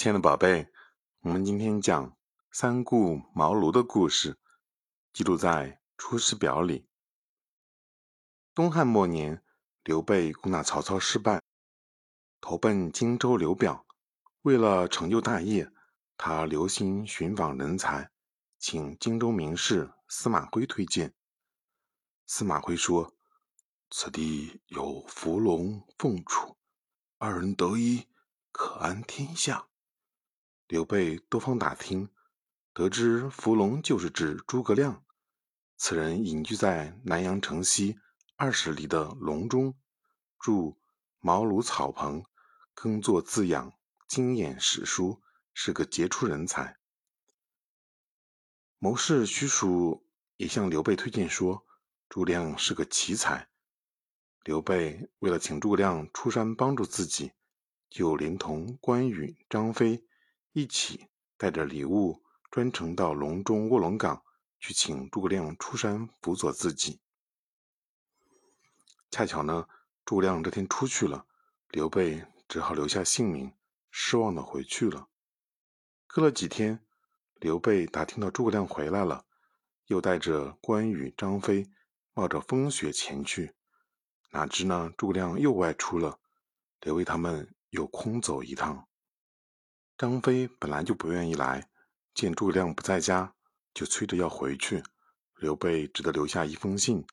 亲爱的宝贝，我们今天讲三顾茅庐的故事，记录在《出师表》里。东汉末年，刘备攻打曹操失败，投奔荆州刘表。为了成就大业，他留心寻访人才，请荆州名士司马徽推荐。司马徽说：“此地有伏龙、凤雏，二人得一，可安天下。”刘备多方打听，得知伏龙就是指诸葛亮。此人隐居在南阳城西二十里的隆中，住茅庐草棚，耕作自养，精研史书，是个杰出人才。谋士许褚也向刘备推荐说，诸葛亮是个奇才。刘备为了请诸葛亮出山帮助自己，就连同关羽、张飞。一起带着礼物，专程到隆中卧龙岗去请诸葛亮出山辅佐自己。恰巧呢，诸葛亮这天出去了，刘备只好留下姓名，失望的回去了。隔了几天，刘备打听到诸葛亮回来了，又带着关羽、张飞，冒着风雪前去。哪知呢，诸葛亮又外出了，刘备他们又空走一趟。张飞本来就不愿意来，见诸葛亮不在家，就催着要回去。刘备只得留下一封信，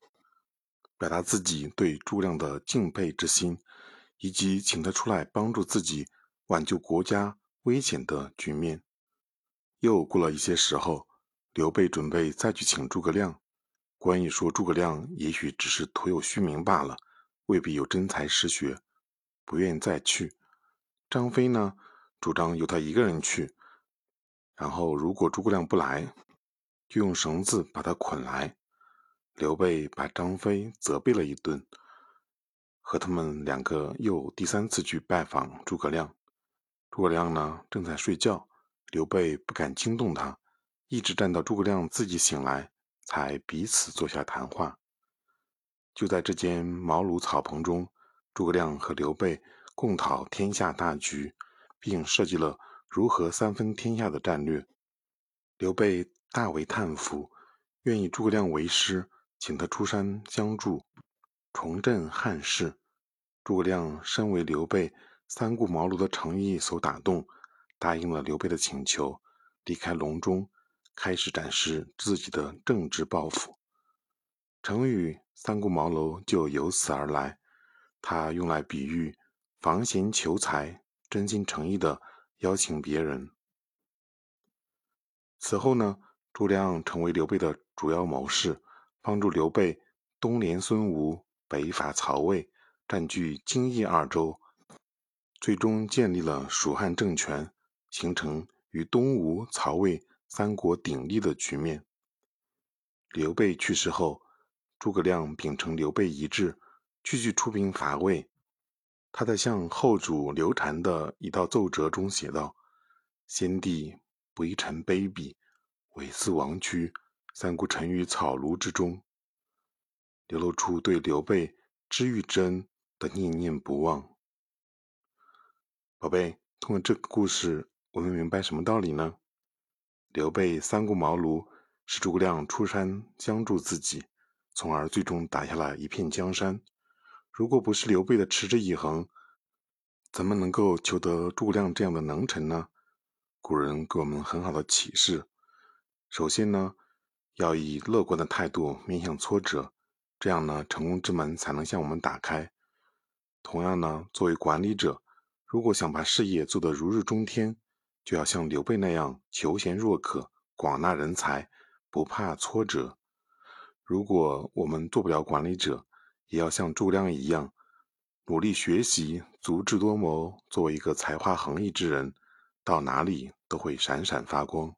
表达自己对诸葛亮的敬佩之心，以及请他出来帮助自己挽救国家危险的局面。又过了一些时候，刘备准备再去请诸葛亮。关羽说：“诸葛亮也许只是徒有虚名罢了，未必有真才实学，不愿再去。”张飞呢？主张由他一个人去，然后如果诸葛亮不来，就用绳子把他捆来。刘备把张飞责备了一顿，和他们两个又第三次去拜访诸葛亮。诸葛亮呢正在睡觉，刘备不敢惊动他，一直站到诸葛亮自己醒来，才彼此坐下谈话。就在这间茅庐草棚中，诸葛亮和刘备共讨天下大局。并设计了如何三分天下的战略。刘备大为叹服，愿意诸葛亮为师，请他出山相助，重振汉室。诸葛亮身为刘备三顾茅庐的诚意所打动，答应了刘备的请求，离开隆中，开始展示自己的政治抱负。成语“三顾茅庐”就由此而来，它用来比喻防闲求财。真心诚意的邀请别人。此后呢，诸葛亮成为刘备的主要谋士，帮助刘备东连孙吴，北伐曹魏，占据荆益二州，最终建立了蜀汉政权，形成与东吴、曹魏三国鼎立的局面。刘备去世后，诸葛亮秉承刘备遗志，继续出兵伐魏。他在向后主刘禅的一道奏折中写道：“先帝不依臣卑鄙，猥肆王屈，三顾臣于草庐之中。”流露出对刘备知遇之恩的念念不忘。宝贝，通过这个故事，我们明白什么道理呢？刘备三顾茅庐，使诸葛亮出山相助自己，从而最终打下了一片江山。如果不是刘备的持之以恒，怎么能够求得诸葛亮这样的能臣呢？古人给我们很好的启示。首先呢，要以乐观的态度面向挫折，这样呢，成功之门才能向我们打开。同样呢，作为管理者，如果想把事业做得如日中天，就要像刘备那样求贤若渴，广纳人才，不怕挫折。如果我们做不了管理者，也要像诸葛亮一样，努力学习，足智多谋，作为一个才华横溢之人，到哪里都会闪闪发光。